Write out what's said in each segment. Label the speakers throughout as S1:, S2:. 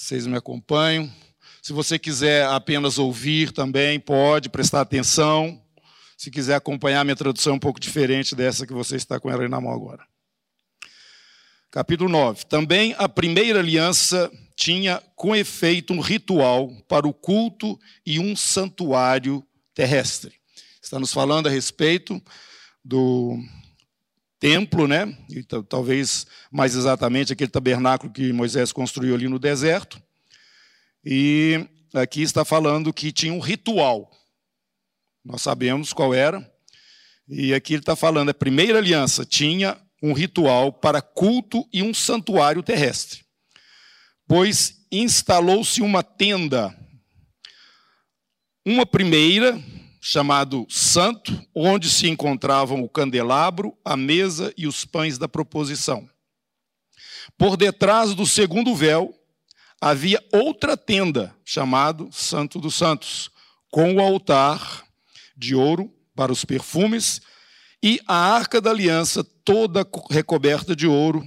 S1: Vocês me acompanham? Se você quiser apenas ouvir também, pode prestar atenção. Se quiser acompanhar, minha tradução é um pouco diferente dessa que você está com ela na mão agora. Capítulo 9. Também a primeira aliança tinha com efeito um ritual para o culto e um santuário terrestre. Está nos falando a respeito do templo, né? E talvez mais exatamente aquele tabernáculo que Moisés construiu ali no deserto. E aqui está falando que tinha um ritual. Nós sabemos qual era. E aqui ele está falando, a primeira aliança tinha um ritual para culto e um santuário terrestre pois instalou-se uma tenda, uma primeira, chamado Santo, onde se encontravam o candelabro, a mesa e os pães da proposição. Por detrás do segundo véu havia outra tenda, chamado Santo dos Santos, com o altar de ouro para os perfumes e a arca da aliança toda recoberta de ouro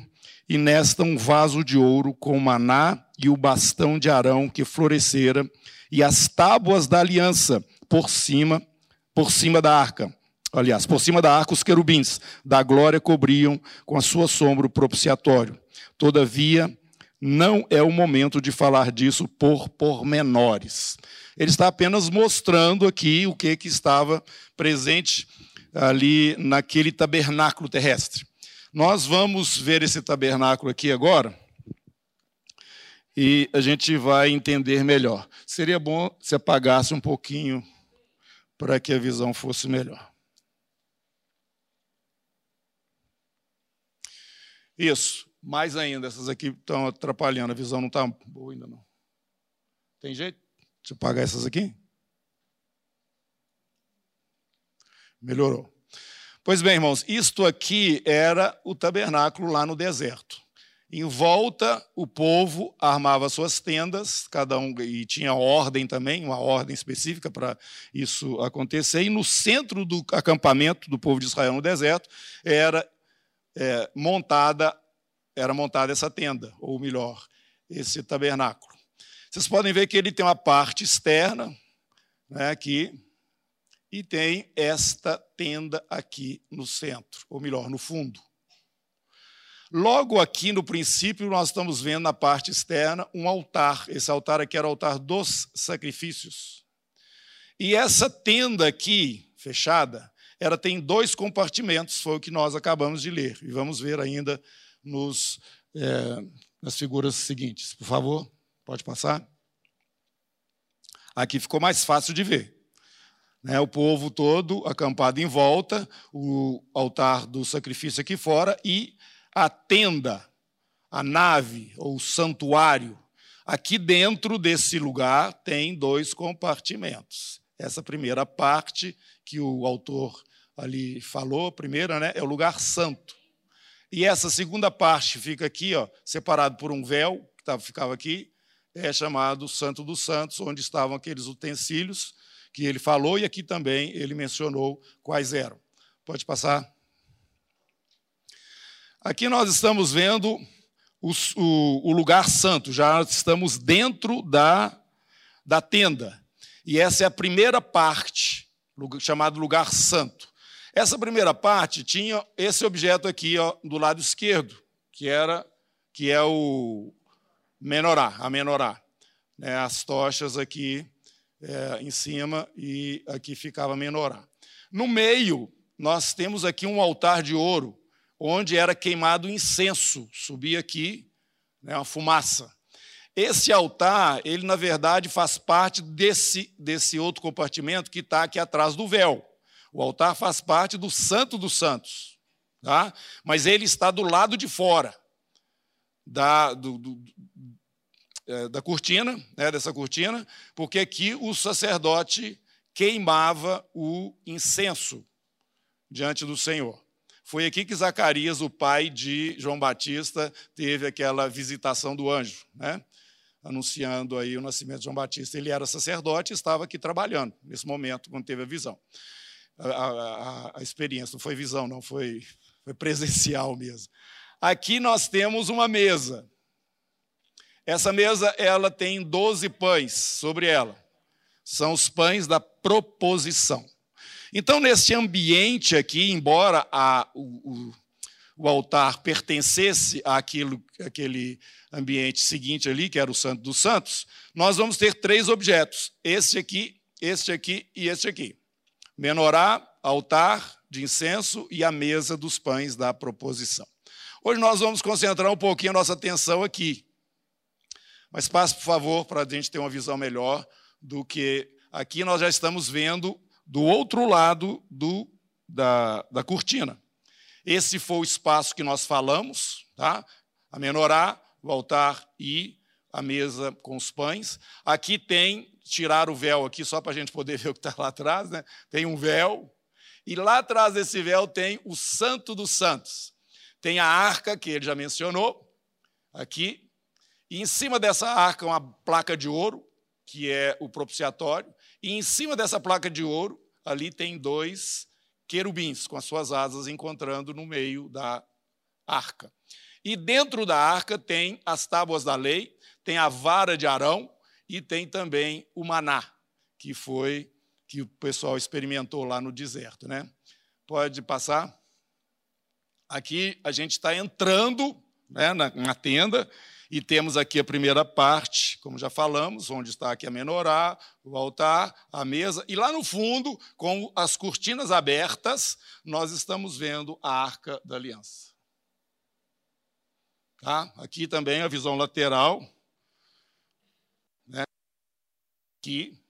S1: e nesta um vaso de ouro com maná e o bastão de Arão que florescera, e as tábuas da aliança por cima, por cima da arca. Aliás, por cima da arca os querubins da glória cobriam com a sua sombra o propiciatório. Todavia, não é o momento de falar disso por pormenores. Ele está apenas mostrando aqui o que, que estava presente ali naquele tabernáculo terrestre. Nós vamos ver esse tabernáculo aqui agora e a gente vai entender melhor. Seria bom se apagasse um pouquinho para que a visão fosse melhor. Isso, mais ainda, essas aqui estão atrapalhando, a visão não está boa ainda não. Tem jeito? Eu apagar essas aqui. Melhorou. Pois bem, irmãos, isto aqui era o tabernáculo lá no deserto. Em volta, o povo armava suas tendas, cada um e tinha ordem também, uma ordem específica para isso acontecer. E no centro do acampamento do povo de Israel no deserto era é, montada era montada essa tenda, ou melhor, esse tabernáculo. Vocês podem ver que ele tem uma parte externa, né, aqui, e tem esta tenda aqui no centro, ou melhor, no fundo. Logo aqui no princípio, nós estamos vendo na parte externa um altar. Esse altar aqui era o altar dos sacrifícios. E essa tenda aqui, fechada, ela tem dois compartimentos, foi o que nós acabamos de ler. E vamos ver ainda nos, é, nas figuras seguintes. Por favor, pode passar. Aqui ficou mais fácil de ver. Né, o povo todo acampado em volta, o altar do sacrifício aqui fora e a tenda, a nave ou santuário. Aqui dentro desse lugar tem dois compartimentos. Essa primeira parte que o autor ali falou, a primeira, né, é o lugar santo. E essa segunda parte fica aqui, ó, separado por um véu que ficava aqui, é chamado Santo dos Santos, onde estavam aqueles utensílios que ele falou e aqui também ele mencionou quais eram. Pode passar. Aqui nós estamos vendo o, o, o lugar santo, já estamos dentro da, da tenda. E essa é a primeira parte, chamado lugar santo. Essa primeira parte tinha esse objeto aqui ó, do lado esquerdo, que era que é o menorá, a menorá. Né, as tochas aqui é, em cima e aqui ficava menorá. No meio, nós temos aqui um altar de ouro, onde era queimado incenso, subia aqui né, uma fumaça. Esse altar, ele na verdade faz parte desse, desse outro compartimento que está aqui atrás do véu. O altar faz parte do Santo dos Santos, tá? mas ele está do lado de fora da, do, do, é, da cortina, né, dessa cortina, porque aqui o sacerdote queimava o incenso diante do Senhor. Foi aqui que Zacarias, o pai de João Batista, teve aquela visitação do anjo, né? anunciando aí o nascimento de João Batista. Ele era sacerdote e estava aqui trabalhando nesse momento, quando teve a visão. A, a, a experiência, não foi visão, não, foi, foi presencial mesmo. Aqui nós temos uma mesa, Essa mesa ela tem 12 pães sobre ela. São os pães da proposição. Então, nesse ambiente aqui, embora a, o, o, o, altar pertencesse àquilo, àquele ambiente seguinte ali, que era o Santo dos Santos, nós vamos ter três objetos: este aqui, este aqui e este aqui. Menorá, altar de incenso e a mesa dos pães da proposição. Hoje nós vamos concentrar um pouquinho a nossa atenção aqui. Mas passe, por favor, para a gente ter uma visão melhor do que aqui nós já estamos vendo do outro lado do, da, da cortina. Esse foi o espaço que nós falamos, tá? a menorá, o altar e a mesa com os pães. Aqui tem, tirar o véu aqui, só para a gente poder ver o que está lá atrás, né? tem um véu, e lá atrás desse véu tem o Santo dos Santos. Tem a arca, que ele já mencionou, aqui, e em cima dessa arca uma placa de ouro, que é o propiciatório, e em cima dessa placa de ouro, ali tem dois querubins com as suas asas encontrando no meio da arca. E dentro da arca tem as tábuas da lei, tem a vara de Arão e tem também o maná, que foi que o pessoal experimentou lá no deserto, né? Pode passar. Aqui a gente está entrando né, na, na tenda e temos aqui a primeira parte, como já falamos, onde está aqui a menorá, o altar, a mesa, e lá no fundo, com as cortinas abertas, nós estamos vendo a arca da aliança. Tá? Aqui também a visão lateral. Né? Aqui,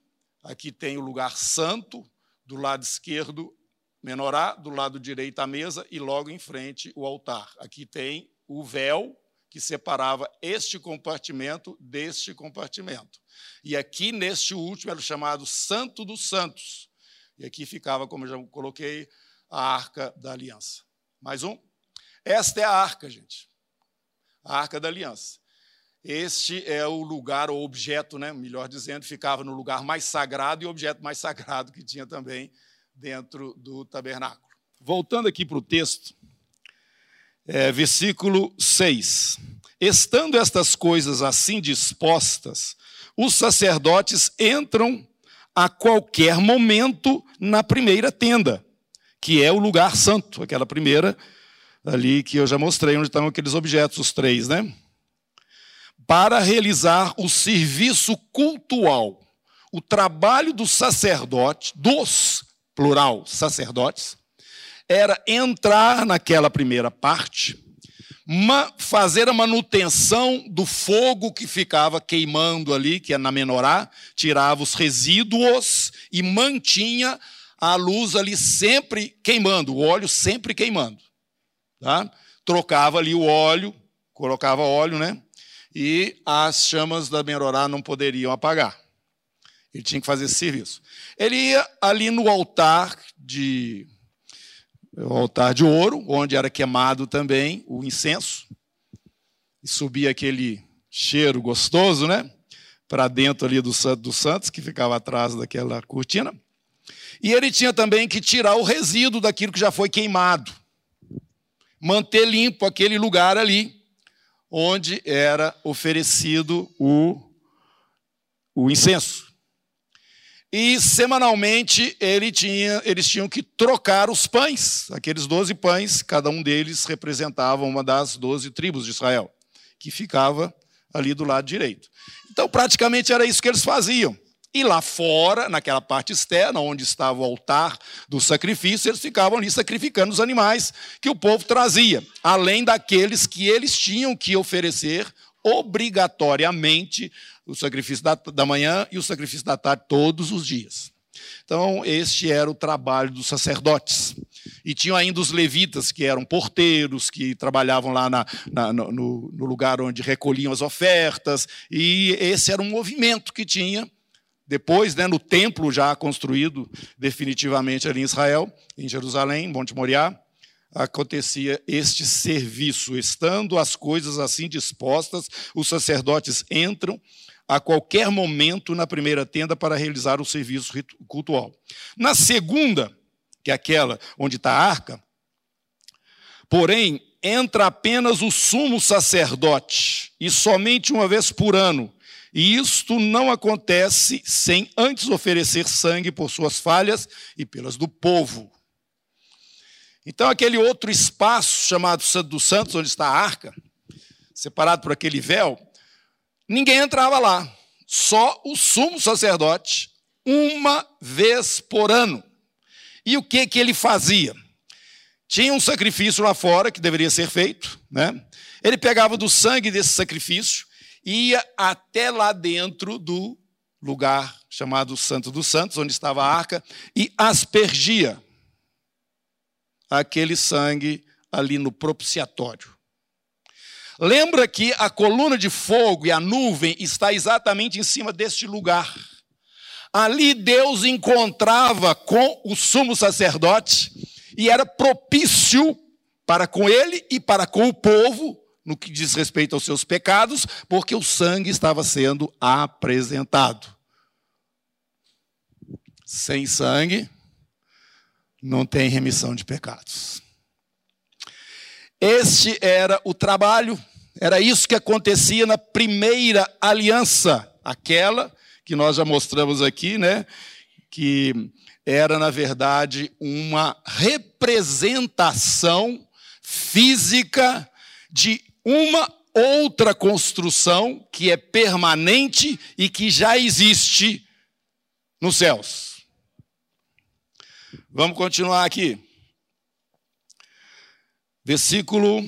S1: aqui tem o lugar santo, do lado esquerdo, menorá, do lado direito a mesa e logo em frente o altar. Aqui tem o véu que separava este compartimento deste compartimento. E aqui, neste último, era o chamado Santo dos Santos. E aqui ficava, como eu já coloquei, a Arca da Aliança. Mais um? Esta é a arca, gente. A Arca da Aliança. Este é o lugar, o objeto, né, melhor dizendo, ficava no lugar mais sagrado e o objeto mais sagrado que tinha também dentro do tabernáculo. Voltando aqui para o texto, é, versículo 6. Estando estas coisas assim dispostas, os sacerdotes entram a qualquer momento na primeira tenda, que é o lugar santo, aquela primeira ali que eu já mostrei, onde estão aqueles objetos, os três, né? Para realizar o serviço cultual, o trabalho do sacerdote, dos, plural, sacerdotes, era entrar naquela primeira parte, fazer a manutenção do fogo que ficava queimando ali, que é na menorá, tirava os resíduos e mantinha a luz ali sempre queimando, o óleo sempre queimando. Tá? Trocava ali o óleo, colocava óleo, né? E as chamas da menorá não poderiam apagar. Ele tinha que fazer esse serviço. Ele ia ali no altar de o altar de ouro, onde era queimado também o incenso, e subia aquele cheiro gostoso, né? Para dentro ali do Santo dos Santos, que ficava atrás daquela cortina. E ele tinha também que tirar o resíduo daquilo que já foi queimado, manter limpo aquele lugar ali, onde era oferecido o, o incenso. E semanalmente ele tinha, eles tinham que trocar os pães, aqueles doze pães, cada um deles representava uma das doze tribos de Israel, que ficava ali do lado direito. Então, praticamente era isso que eles faziam. E lá fora, naquela parte externa, onde estava o altar do sacrifício, eles ficavam ali sacrificando os animais que o povo trazia, além daqueles que eles tinham que oferecer obrigatoriamente o sacrifício da, da manhã e o sacrifício da tarde todos os dias. Então, este era o trabalho dos sacerdotes. E tinham ainda os levitas, que eram porteiros, que trabalhavam lá na, na, no, no, lugar onde recolhiam as ofertas. E esse era um movimento que tinha. Depois, né, no templo já construído definitivamente ali em Israel, em Jerusalém, Monte Moriá, acontecia este serviço. Estando as coisas assim dispostas, os sacerdotes entram a qualquer momento na primeira tenda para realizar o serviço cultual. Na segunda, que é aquela onde está a arca, porém, entra apenas o sumo sacerdote, e somente uma vez por ano. E isto não acontece sem antes oferecer sangue por suas falhas e pelas do povo. Então, aquele outro espaço chamado Santo dos Santos, onde está a arca, separado por aquele véu, ninguém entrava lá. Só o sumo sacerdote, uma vez por ano. E o que, que ele fazia? Tinha um sacrifício lá fora que deveria ser feito, né? Ele pegava do sangue desse sacrifício, ia até lá dentro do lugar chamado Santo dos Santos, onde estava a arca, e aspergia aquele sangue ali no propiciatório. Lembra que a coluna de fogo e a nuvem está exatamente em cima deste lugar. Ali Deus encontrava com o sumo sacerdote e era propício para com ele e para com o povo, no que diz respeito aos seus pecados, porque o sangue estava sendo apresentado. Sem sangue, não tem remissão de pecados. Este era o trabalho, era isso que acontecia na primeira aliança, aquela que nós já mostramos aqui, né? Que era, na verdade, uma representação física de uma outra construção que é permanente e que já existe nos céus. Vamos continuar aqui. Versículo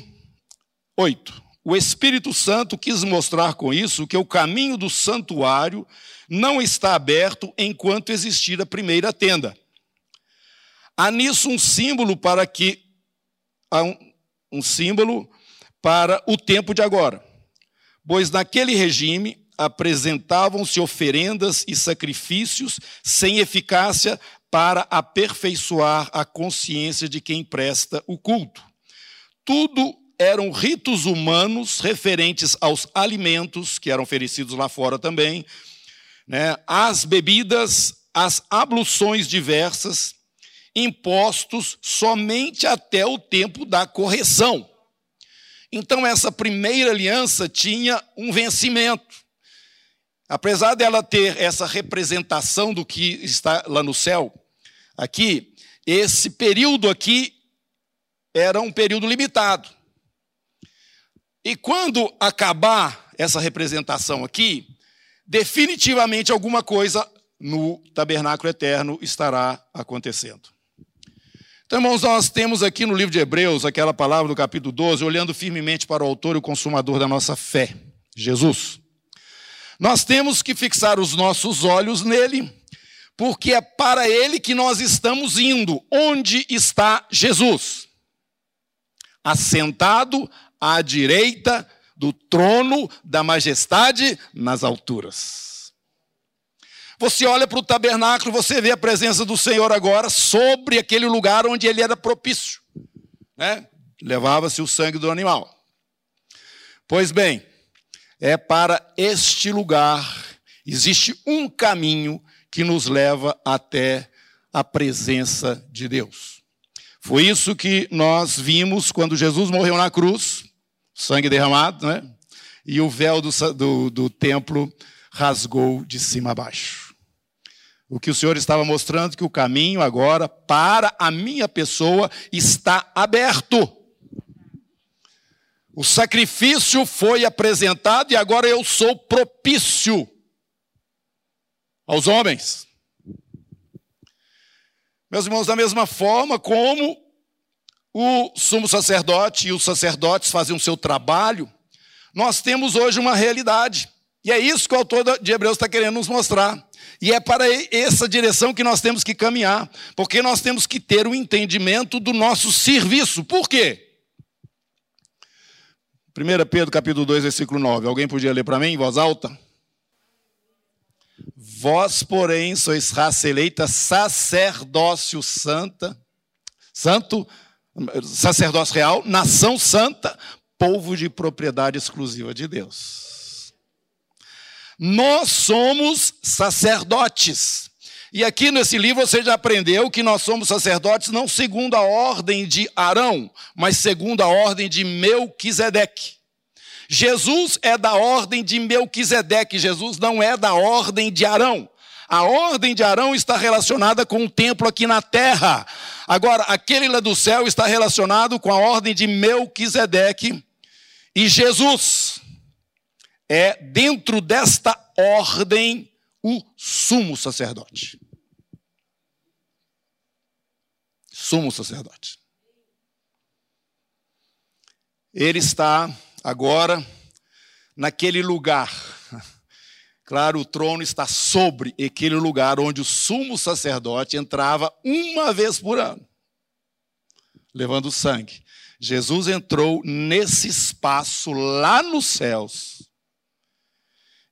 S1: 8. O Espírito Santo quis mostrar com isso que o caminho do santuário não está aberto enquanto existir a primeira tenda. Há nisso um símbolo para que um, um símbolo para o tempo de agora. Pois naquele regime apresentavam-se oferendas e sacrifícios sem eficácia para aperfeiçoar a consciência de quem presta o culto. Tudo eram ritos humanos referentes aos alimentos que eram oferecidos lá fora também, né, as bebidas, as abluções diversas, impostos somente até o tempo da correção. Então, essa primeira aliança tinha um vencimento. Apesar dela ter essa representação do que está lá no céu, aqui, esse período aqui era um período limitado. E quando acabar essa representação aqui, definitivamente alguma coisa no tabernáculo eterno estará acontecendo. Então, irmãos, nós temos aqui no livro de Hebreus aquela palavra do capítulo 12, olhando firmemente para o autor e o consumador da nossa fé, Jesus. Nós temos que fixar os nossos olhos nele, porque é para ele que nós estamos indo. Onde está Jesus? Assentado à direita do trono da majestade nas alturas. Você olha para o tabernáculo, você vê a presença do Senhor agora sobre aquele lugar onde ele era propício. Né? Levava-se o sangue do animal. Pois bem, é para este lugar, existe um caminho que nos leva até a presença de Deus. Foi isso que nós vimos quando Jesus morreu na cruz sangue derramado, né? E o véu do, do, do templo rasgou de cima a baixo. O que o Senhor estava mostrando que o caminho agora para a minha pessoa está aberto. O sacrifício foi apresentado e agora eu sou propício aos homens. Meus irmãos, da mesma forma como o sumo sacerdote e os sacerdotes faziam o seu trabalho, nós temos hoje uma realidade. E é isso que o autor de Hebreus está querendo nos mostrar. E é para essa direção que nós temos que caminhar, porque nós temos que ter o um entendimento do nosso serviço. Por quê? 1 Pedro capítulo 2, versículo 9. Alguém podia ler para mim em voz alta? Vós, porém, sois raça eleita, sacerdócio santa, santo, sacerdócio real, nação santa, povo de propriedade exclusiva de Deus. Nós somos sacerdotes. E aqui nesse livro você já aprendeu que nós somos sacerdotes não segundo a ordem de Arão, mas segundo a ordem de Melquisedeque. Jesus é da ordem de Melquisedeque, Jesus não é da ordem de Arão. A ordem de Arão está relacionada com o templo aqui na terra. Agora, aquele lá do céu está relacionado com a ordem de Melquisedeque e Jesus é dentro desta ordem o sumo sacerdote. Sumo sacerdote. Ele está agora naquele lugar. Claro, o trono está sobre aquele lugar onde o sumo sacerdote entrava uma vez por ano, levando sangue. Jesus entrou nesse espaço lá nos céus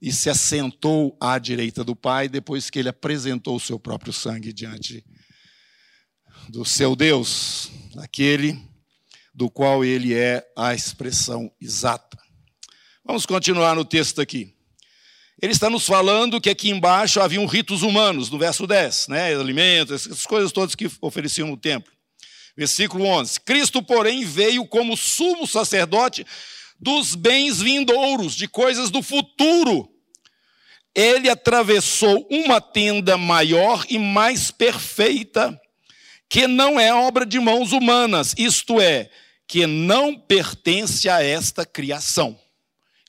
S1: e se assentou à direita do Pai depois que ele apresentou o seu próprio sangue diante do seu Deus, aquele do qual ele é a expressão exata. Vamos continuar no texto aqui. Ele está nos falando que aqui embaixo haviam ritos humanos, no verso 10, né? alimentos, essas coisas todas que ofereciam no templo. Versículo 11: Cristo, porém, veio como sumo sacerdote dos bens vindouros, de coisas do futuro, ele atravessou uma tenda maior e mais perfeita, que não é obra de mãos humanas, isto é, que não pertence a esta criação.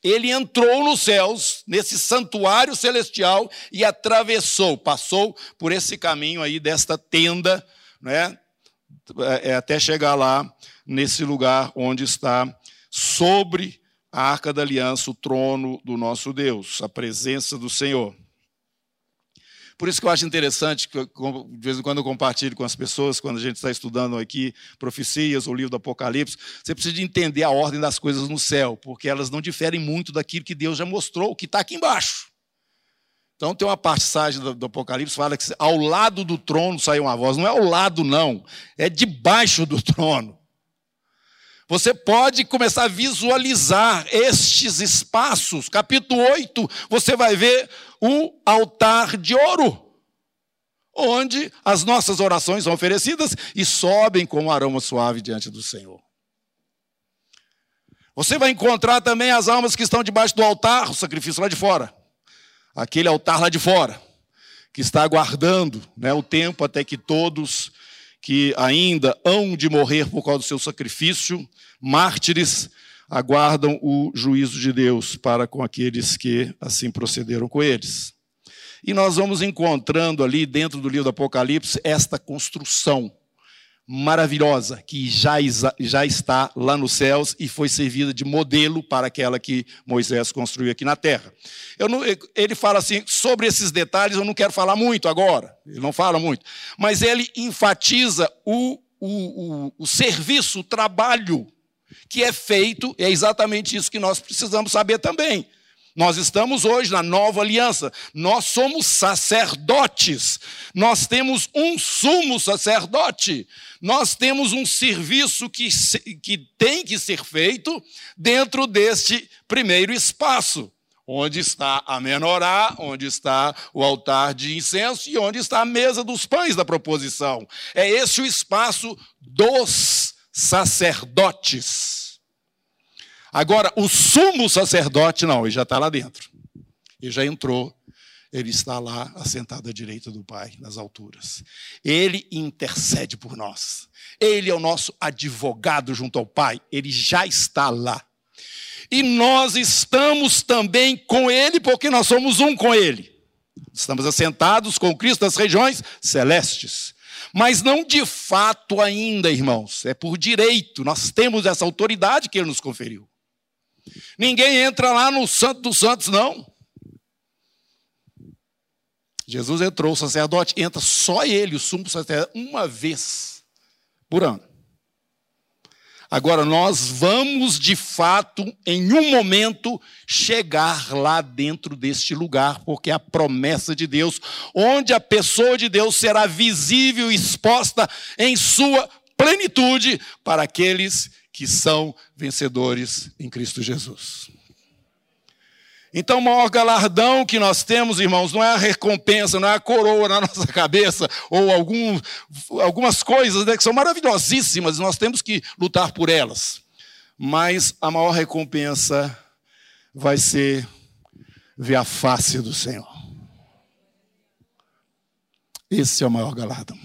S1: Ele entrou nos céus, nesse santuário celestial, e atravessou, passou por esse caminho aí desta tenda, né, é, até chegar lá, nesse lugar onde está sobre a arca da aliança, o trono do nosso Deus, a presença do Senhor. Por isso que eu acho interessante, que de vez em quando eu compartilho com as pessoas, quando a gente está estudando aqui profecias, o livro do Apocalipse, você precisa de entender a ordem das coisas no céu, porque elas não diferem muito daquilo que Deus já mostrou, o que está aqui embaixo. Então tem uma passagem do, do Apocalipse que fala que ao lado do trono saiu uma voz. Não é ao lado, não, é debaixo do trono. Você pode começar a visualizar estes espaços. Capítulo 8, você vai ver o altar de ouro, onde as nossas orações são oferecidas e sobem com um aroma suave diante do Senhor. Você vai encontrar também as almas que estão debaixo do altar, o sacrifício lá de fora. Aquele altar lá de fora, que está aguardando né, o tempo até que todos que ainda hão de morrer por causa do seu sacrifício, mártires, aguardam o juízo de Deus para com aqueles que assim procederam com eles. E nós vamos encontrando ali dentro do livro do Apocalipse esta construção maravilhosa que já, já está lá nos céus e foi servida de modelo para aquela que Moisés construiu aqui na terra. Não, ele fala assim, sobre esses detalhes eu não quero falar muito agora, ele não fala muito, mas ele enfatiza o, o, o, o serviço, o trabalho que é feito, é exatamente isso que nós precisamos saber também. Nós estamos hoje na nova aliança. Nós somos sacerdotes. Nós temos um sumo sacerdote. Nós temos um serviço que, que tem que ser feito dentro deste primeiro espaço. Onde está a menorá, onde está o altar de incenso e onde está a mesa dos pães da proposição. É esse o espaço dos sacerdotes. Agora, o sumo sacerdote, não, ele já está lá dentro. Ele já entrou, ele está lá assentado à direita do Pai, nas alturas. Ele intercede por nós. Ele é o nosso advogado junto ao Pai, ele já está lá. E nós estamos também com ele, porque nós somos um com ele. Estamos assentados com Cristo nas regiões celestes. Mas não de fato ainda, irmãos, é por direito. Nós temos essa autoridade que ele nos conferiu. Ninguém entra lá no Santo dos Santos, não. Jesus entrou, o sacerdote entra só ele, o sumo sacerdote, uma vez por ano. Agora, nós vamos de fato, em um momento, chegar lá dentro deste lugar, porque é a promessa de Deus, onde a pessoa de Deus será visível e exposta em sua plenitude para aqueles que são vencedores em Cristo Jesus. Então, o maior galardão que nós temos, irmãos, não é a recompensa, não é a coroa na nossa cabeça, ou algum, algumas coisas né, que são maravilhosíssimas, nós temos que lutar por elas. Mas a maior recompensa vai ser ver a face do Senhor. Esse é o maior galardão.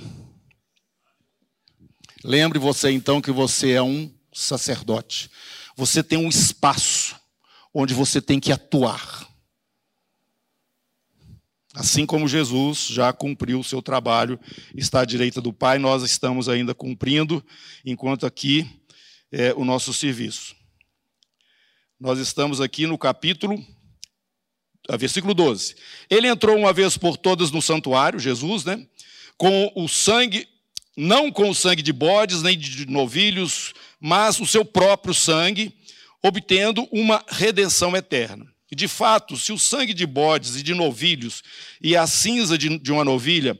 S1: Lembre você então que você é um sacerdote. Você tem um espaço onde você tem que atuar. Assim como Jesus já cumpriu o seu trabalho, está à direita do Pai, nós estamos ainda cumprindo, enquanto aqui é o nosso serviço. Nós estamos aqui no capítulo, versículo 12. Ele entrou uma vez por todas no santuário, Jesus, né? Com o sangue, não com o sangue de bodes nem de novilhos, mas o seu próprio sangue, obtendo uma redenção eterna. De fato, se o sangue de bodes e de novilhos e a cinza de, de uma novilha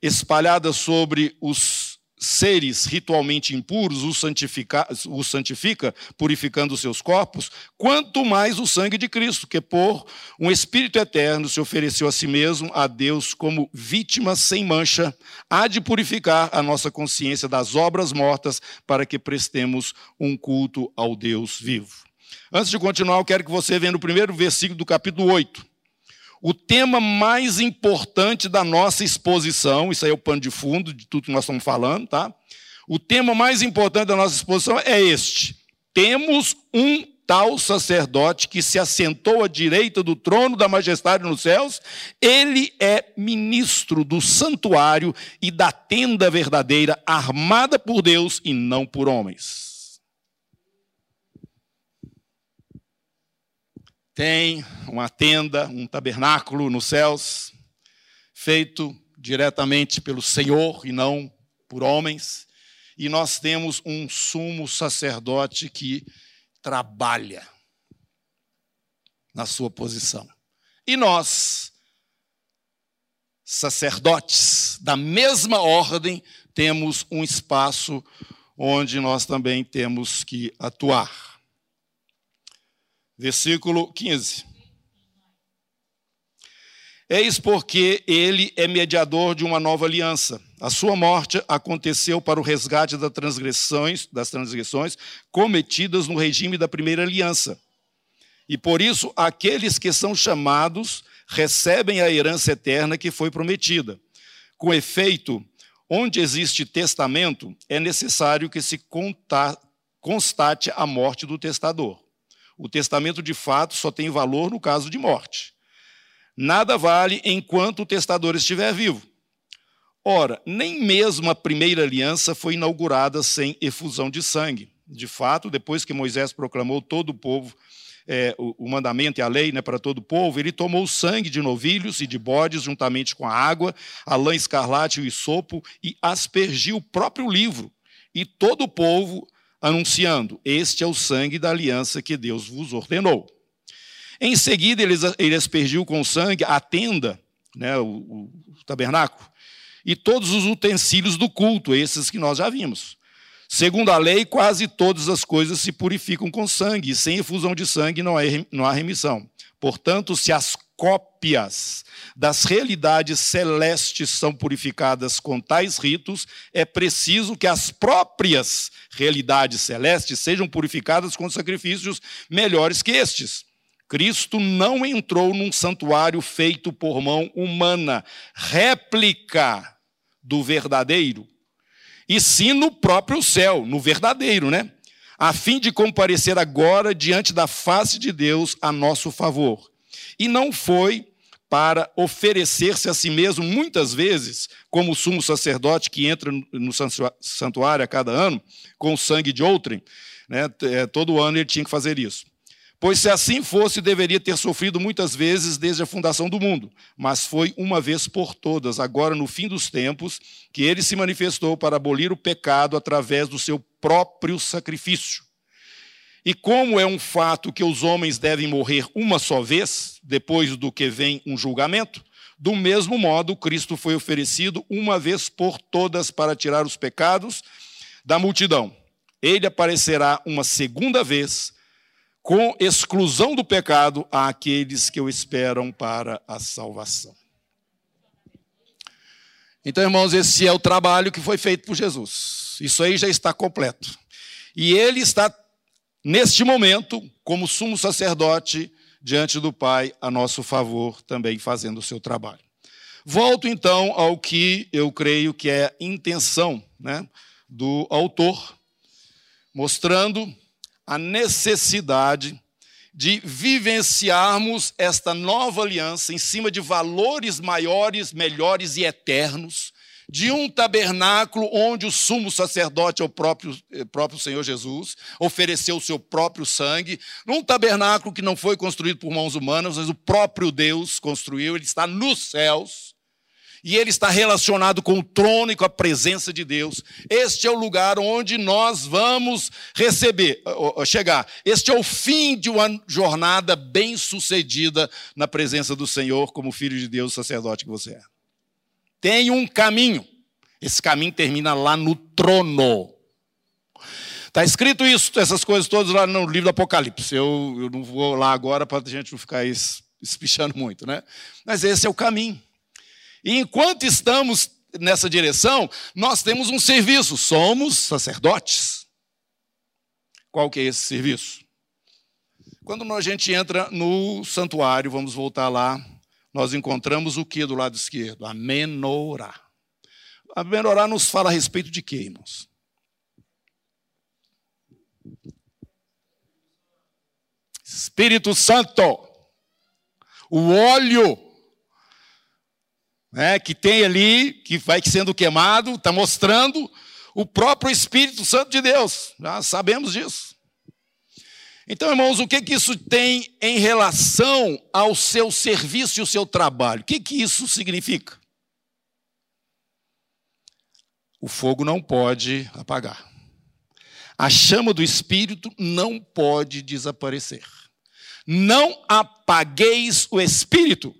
S1: espalhada sobre os seres ritualmente impuros os santifica, os santifica, purificando seus corpos, quanto mais o sangue de Cristo, que por um Espírito eterno se ofereceu a si mesmo a Deus como vítima sem mancha, há de purificar a nossa consciência das obras mortas para que prestemos um culto ao Deus vivo. Antes de continuar, eu quero que você veja no primeiro versículo do capítulo 8 o tema mais importante da nossa exposição, isso aí é o pano de fundo de tudo que nós estamos falando, tá? O tema mais importante da nossa exposição é este: temos um tal sacerdote que se assentou à direita do trono da majestade nos céus, ele é ministro do santuário e da tenda verdadeira, armada por Deus e não por homens. Tem uma tenda, um tabernáculo nos céus, feito diretamente pelo Senhor e não por homens. E nós temos um sumo sacerdote que trabalha na sua posição. E nós, sacerdotes da mesma ordem, temos um espaço onde nós também temos que atuar versículo 15. Eis porque ele é mediador de uma nova aliança. A sua morte aconteceu para o resgate das transgressões, das transgressões cometidas no regime da primeira aliança. E por isso aqueles que são chamados recebem a herança eterna que foi prometida. Com efeito, onde existe testamento, é necessário que se constate a morte do testador. O testamento de fato só tem valor no caso de morte. Nada vale enquanto o testador estiver vivo. Ora, nem mesmo a primeira aliança foi inaugurada sem efusão de sangue. De fato, depois que Moisés proclamou todo o povo, é, o, o, mandamento e a lei né, para todo o povo, ele tomou o sangue de novilhos e de bodes juntamente com a água, a lã escarlate e o isopo e aspergiu o próprio livro. E todo o povo anunciando: Este é o sangue da aliança que Deus vos ordenou. Em seguida, ele aspergiu com sangue a tenda, né, o, o tabernáculo, e todos os utensílios do culto, esses que nós já vimos. Segundo a lei, quase todas as coisas se purificam com sangue, e sem efusão de sangue não há remissão. Portanto, se as cópias das realidades celestes são purificadas com tais ritos, é preciso que as próprias realidades celestes sejam purificadas com sacrifícios melhores que estes. Cristo não entrou num santuário feito por mão humana, réplica do verdadeiro, e sim no próprio céu, no verdadeiro, né? A fim de comparecer agora diante da face de Deus a nosso favor. E não foi para oferecer-se a si mesmo, muitas vezes, como o sumo sacerdote que entra no santuário a cada ano, com o sangue de outrem. Né? É, todo ano ele tinha que fazer isso. Pois se assim fosse, deveria ter sofrido muitas vezes desde a fundação do mundo, mas foi uma vez por todas, agora no fim dos tempos, que ele se manifestou para abolir o pecado através do seu próprio sacrifício. E como é um fato que os homens devem morrer uma só vez, depois do que vem um julgamento, do mesmo modo, Cristo foi oferecido uma vez por todas para tirar os pecados da multidão. Ele aparecerá uma segunda vez com exclusão do pecado àqueles que o esperam para a salvação. Então, irmãos, esse é o trabalho que foi feito por Jesus. Isso aí já está completo. E ele está, neste momento, como sumo sacerdote diante do Pai, a nosso favor, também fazendo o seu trabalho. Volto então ao que eu creio que é intenção né, do autor, mostrando a necessidade de vivenciarmos esta nova aliança em cima de valores maiores, melhores e eternos, de um tabernáculo onde o sumo sacerdote o próprio, é, próprio Senhor Jesus, ofereceu o seu próprio sangue, num tabernáculo que não foi construído por mãos humanas, mas o próprio Deus construiu, ele está nos céus e ele está relacionado com o trono e com a presença de Deus. Este é o lugar onde nós vamos receber, chegar. Este é o fim de uma jornada bem-sucedida na presença do Senhor, como filho de Deus, sacerdote que você é. Tem um caminho. Esse caminho termina lá no trono. Está escrito isso, essas coisas todas lá no livro do Apocalipse. Eu, eu não vou lá agora para a gente não ficar espichando muito, né? Mas esse é o caminho. E enquanto estamos nessa direção, nós temos um serviço, somos sacerdotes. Qual que é esse serviço? Quando a gente entra no santuário, vamos voltar lá, nós encontramos o que do lado esquerdo? A menorá. A menorá nos fala a respeito de quê, irmãos? Espírito Santo. O óleo né, que tem ali, que vai sendo queimado, está mostrando o próprio Espírito Santo de Deus. Já sabemos disso. Então, irmãos, o que, que isso tem em relação ao seu serviço e o seu trabalho? O que, que isso significa? O fogo não pode apagar. A chama do Espírito não pode desaparecer. Não apagueis o Espírito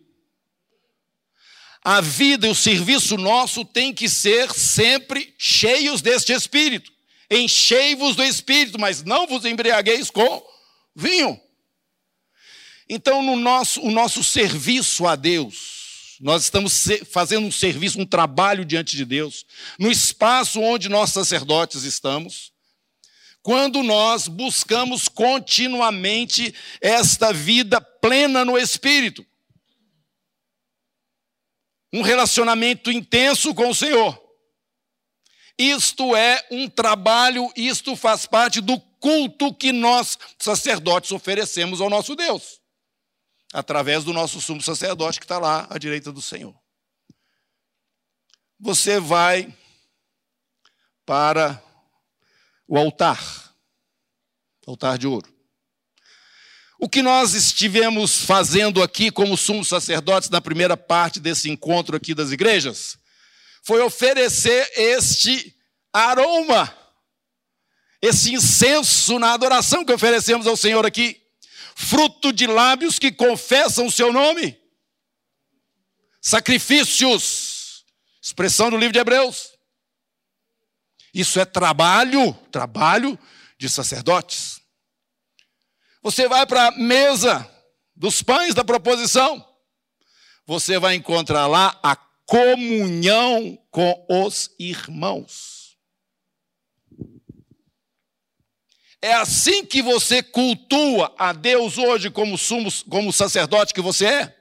S1: a vida e o serviço nosso tem que ser sempre cheios deste Espírito. Enchei-vos do Espírito, mas não vos embriagueis com vinho. Então, no nosso, o nosso serviço a Deus, nós estamos fazendo um serviço, um trabalho diante de Deus, no espaço onde nós sacerdotes estamos, quando nós buscamos continuamente esta vida plena no Espírito um relacionamento intenso com o Senhor. Isto é um trabalho, isto faz parte do culto que nós, sacerdotes, oferecemos ao nosso Deus, através do nosso sumo sacerdote que está lá à direita do Senhor. Você vai para o altar, altar de ouro. O que nós estivemos fazendo aqui como sumos sacerdotes na primeira parte desse encontro aqui das igrejas foi oferecer este aroma, esse incenso na adoração que oferecemos ao Senhor aqui, fruto de lábios que confessam o seu nome, sacrifícios, expressão do livro de Hebreus. Isso é trabalho, trabalho de sacerdotes. Você vai para a mesa dos pães da proposição, você vai encontrar lá a comunhão com os irmãos. É assim que você cultua a Deus hoje como, sumo, como sacerdote que você é?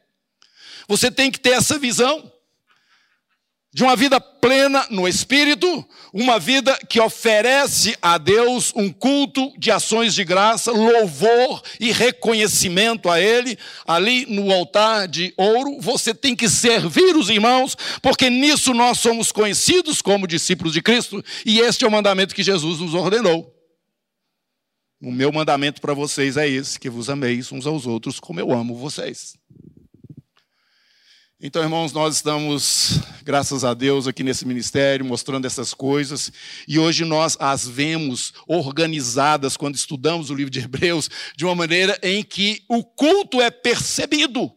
S1: Você tem que ter essa visão de uma vida plena no Espírito, uma vida que oferece a Deus um culto de ações de graça, louvor e reconhecimento a Ele, ali no altar de ouro. Você tem que servir os irmãos, porque nisso nós somos conhecidos como discípulos de Cristo, e este é o mandamento que Jesus nos ordenou. O meu mandamento para vocês é esse: que vos ameis uns aos outros como eu amo vocês. Então, irmãos, nós estamos, graças a Deus, aqui nesse ministério, mostrando essas coisas, e hoje nós as vemos organizadas quando estudamos o livro de Hebreus, de uma maneira em que o culto é percebido.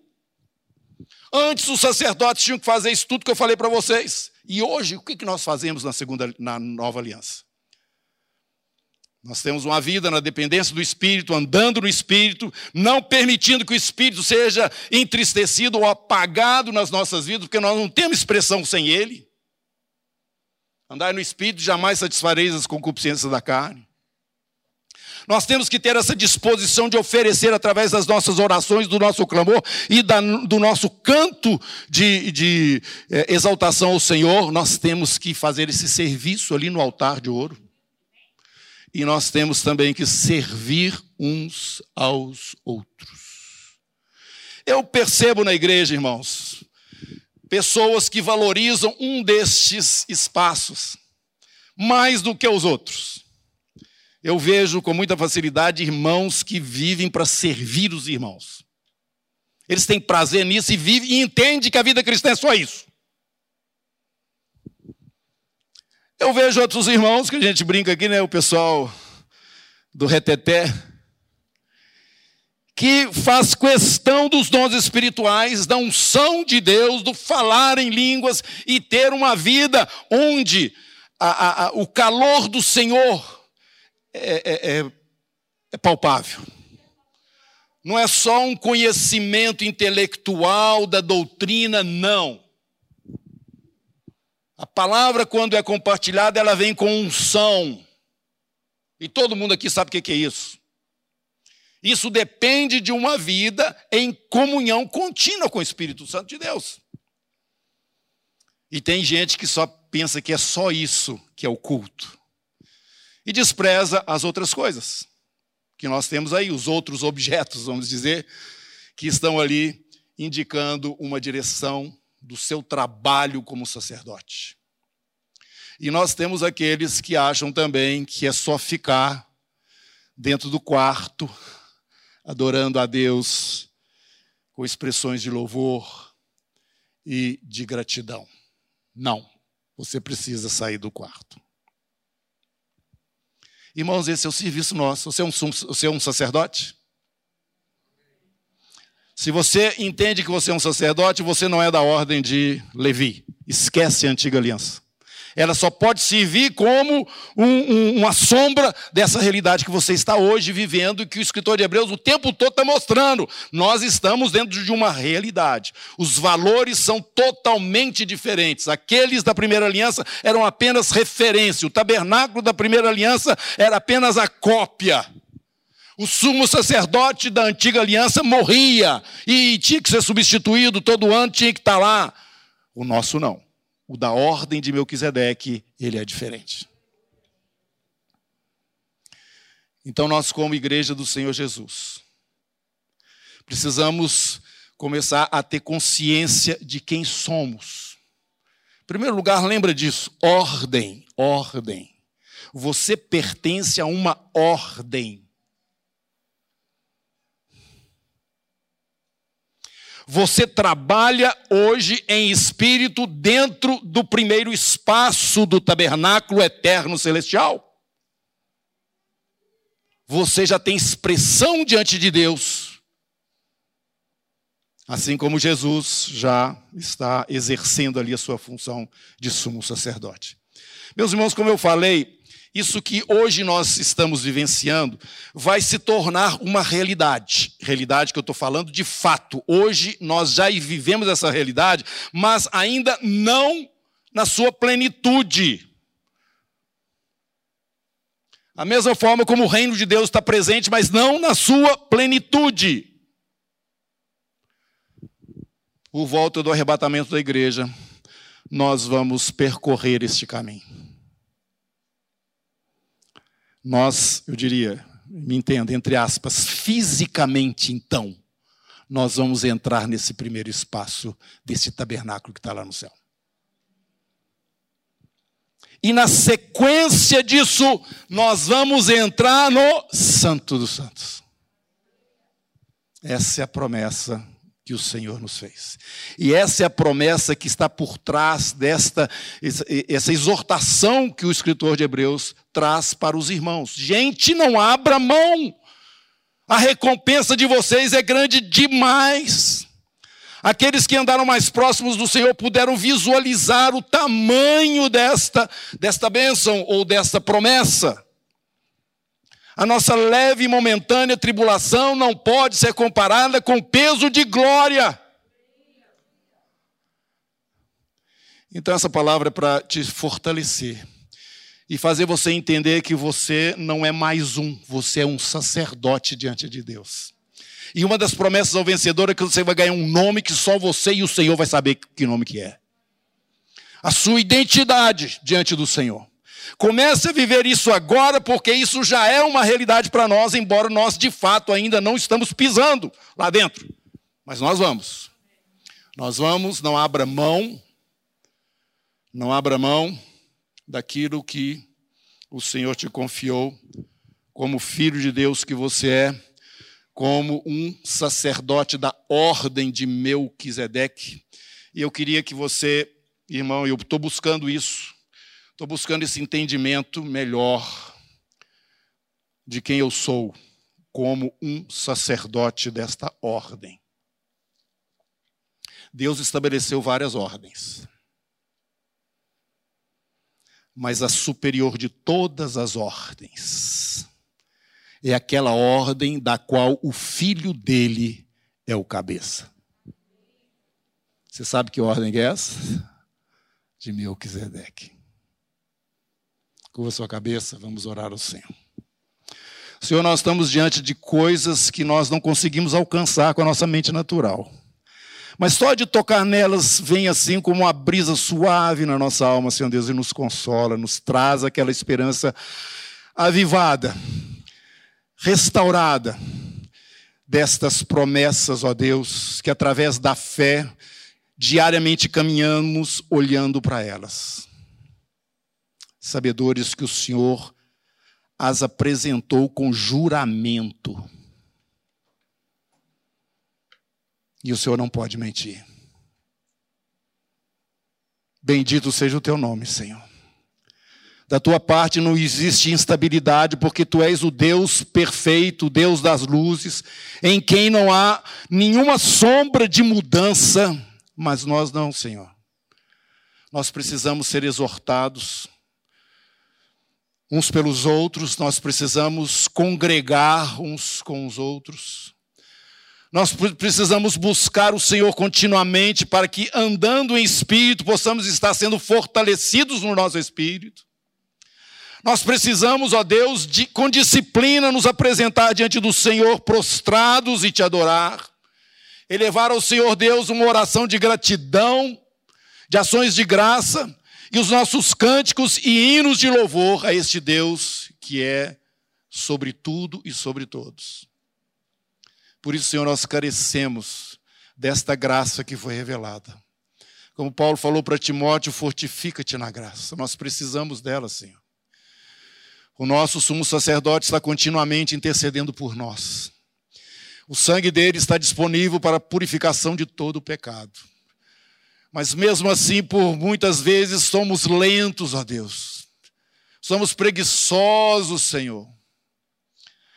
S1: Antes os sacerdotes tinham que fazer isso tudo que eu falei para vocês. E hoje, o que nós fazemos na segunda, na nova aliança? Nós temos uma vida na dependência do Espírito, andando no Espírito, não permitindo que o Espírito seja entristecido ou apagado nas nossas vidas, porque nós não temos expressão sem Ele. Andar no Espírito jamais satisfareis as concupiscências da carne. Nós temos que ter essa disposição de oferecer através das nossas orações, do nosso clamor e da, do nosso canto de, de é, exaltação ao Senhor. Nós temos que fazer esse serviço ali no altar de ouro. E nós temos também que servir uns aos outros. Eu percebo na igreja, irmãos, pessoas que valorizam um destes espaços mais do que os outros. Eu vejo com muita facilidade irmãos que vivem para servir os irmãos. Eles têm prazer nisso e vivem e entendem que a vida cristã é só isso. Eu vejo outros irmãos que a gente brinca aqui, né? O pessoal do reteté, que faz questão dos dons espirituais, da unção de Deus, do falar em línguas e ter uma vida onde a, a, a, o calor do Senhor é, é, é, é palpável. Não é só um conhecimento intelectual da doutrina, não. A palavra, quando é compartilhada, ela vem com unção. E todo mundo aqui sabe o que é isso. Isso depende de uma vida em comunhão contínua com o Espírito Santo de Deus. E tem gente que só pensa que é só isso que é o culto e despreza as outras coisas que nós temos aí, os outros objetos, vamos dizer, que estão ali indicando uma direção do seu trabalho como sacerdote. E nós temos aqueles que acham também que é só ficar dentro do quarto, adorando a Deus com expressões de louvor e de gratidão. Não, você precisa sair do quarto. Irmãos, esse é o serviço nosso. Você é um, você é um sacerdote? Se você entende que você é um sacerdote, você não é da ordem de Levi. Esquece a antiga aliança ela só pode servir como um, um, uma sombra dessa realidade que você está hoje vivendo e que o escritor de Hebreus o tempo todo está mostrando. Nós estamos dentro de uma realidade. Os valores são totalmente diferentes. Aqueles da primeira aliança eram apenas referência. O tabernáculo da primeira aliança era apenas a cópia. O sumo sacerdote da antiga aliança morria e tinha que ser substituído todo ano, tinha que estar lá. O nosso não o da ordem de Melquisedeque, ele é diferente. Então, nós, como igreja do Senhor Jesus, precisamos começar a ter consciência de quem somos. Em primeiro lugar, lembra disso: ordem, ordem. Você pertence a uma ordem. Você trabalha hoje em espírito dentro do primeiro espaço do tabernáculo eterno celestial. Você já tem expressão diante de Deus. Assim como Jesus já está exercendo ali a sua função de sumo sacerdote. Meus irmãos, como eu falei, isso que hoje nós estamos vivenciando vai se tornar uma realidade. Realidade que eu estou falando de fato. Hoje nós já vivemos essa realidade, mas ainda não na sua plenitude. A mesma forma como o reino de Deus está presente, mas não na sua plenitude. Por volta do arrebatamento da igreja, nós vamos percorrer este caminho. Nós, eu diria, me entenda, entre aspas, fisicamente então, nós vamos entrar nesse primeiro espaço desse tabernáculo que está lá no céu. E na sequência disso, nós vamos entrar no Santo dos Santos. Essa é a promessa que o Senhor nos fez. E essa é a promessa que está por trás desta essa exortação que o escritor de Hebreus traz para os irmãos. Gente, não abra mão. A recompensa de vocês é grande demais. Aqueles que andaram mais próximos do Senhor puderam visualizar o tamanho desta, desta bênção ou desta promessa. A nossa leve e momentânea tribulação não pode ser comparada com o peso de glória. Então, essa palavra é para te fortalecer e fazer você entender que você não é mais um, você é um sacerdote diante de Deus. E uma das promessas ao vencedor é que você vai ganhar um nome que só você e o Senhor vai saber que nome que é. A sua identidade diante do Senhor. Comece a viver isso agora, porque isso já é uma realidade para nós, embora nós de fato ainda não estamos pisando lá dentro. Mas nós vamos. Nós vamos, não abra mão, não abra mão daquilo que o Senhor te confiou, como filho de Deus que você é, como um sacerdote da ordem de Melquisedeque. E eu queria que você, irmão, eu estou buscando isso, Estou buscando esse entendimento melhor de quem eu sou como um sacerdote desta ordem. Deus estabeleceu várias ordens. Mas a superior de todas as ordens é aquela ordem da qual o filho dele é o cabeça. Você sabe que ordem é essa? De Melquisedeque. Curva sua cabeça, vamos orar ao Senhor. Senhor, nós estamos diante de coisas que nós não conseguimos alcançar com a nossa mente natural. Mas só de tocar nelas vem assim como uma brisa suave na nossa alma, Senhor Deus, e nos consola, nos traz aquela esperança avivada, restaurada destas promessas, ó Deus, que através da fé diariamente caminhamos olhando para elas sabedores que o Senhor as apresentou com juramento. E o Senhor não pode mentir. Bendito seja o teu nome, Senhor. Da tua parte não existe instabilidade, porque tu és o Deus perfeito, o Deus das luzes, em quem não há nenhuma sombra de mudança, mas nós não, Senhor. Nós precisamos ser exortados uns pelos outros, nós precisamos congregar uns com os outros. Nós precisamos buscar o Senhor continuamente para que, andando em espírito, possamos estar sendo fortalecidos no nosso espírito. Nós precisamos, ó Deus, de, com disciplina nos apresentar diante do Senhor prostrados e te adorar. Elevar ao Senhor Deus uma oração de gratidão, de ações de graça, e os nossos cânticos e hinos de louvor a este Deus que é sobre tudo e sobre todos. Por isso, Senhor, nós carecemos desta graça que foi revelada. Como Paulo falou para Timóteo, fortifica-te na graça. Nós precisamos dela, Senhor. O nosso sumo sacerdote está continuamente intercedendo por nós. O sangue dele está disponível para a purificação de todo o pecado. Mas mesmo assim, por muitas vezes somos lentos, ó Deus. Somos preguiçosos, Senhor.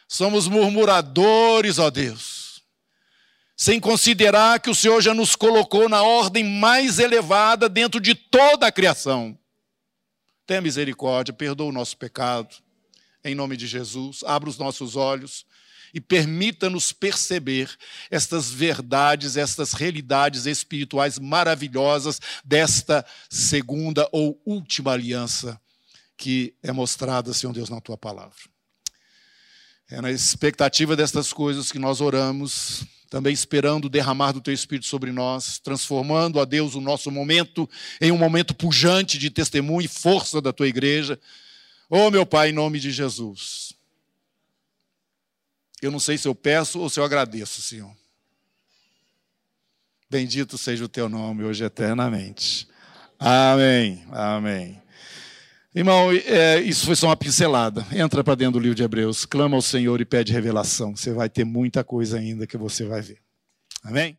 S1: Somos murmuradores, ó Deus. Sem considerar que o Senhor já nos colocou na ordem mais elevada dentro de toda a criação. Tenha misericórdia, perdoa o nosso pecado. Em nome de Jesus, abra os nossos olhos e permita-nos perceber estas verdades, estas realidades espirituais maravilhosas desta segunda ou última aliança que é mostrada, Senhor Deus, na tua palavra. É na expectativa destas coisas que nós oramos, também esperando o derramar do teu Espírito sobre nós, transformando, a Deus, o nosso momento em um momento pujante de testemunho e força da tua igreja. Oh, meu Pai, em nome de Jesus. Eu não sei se eu peço ou se eu agradeço, Senhor. Bendito seja o teu nome hoje eternamente. Amém. Amém. Irmão, é, isso foi só uma pincelada. Entra para dentro do livro de Hebreus, clama ao Senhor e pede revelação. Você vai ter muita coisa ainda que você vai ver. Amém?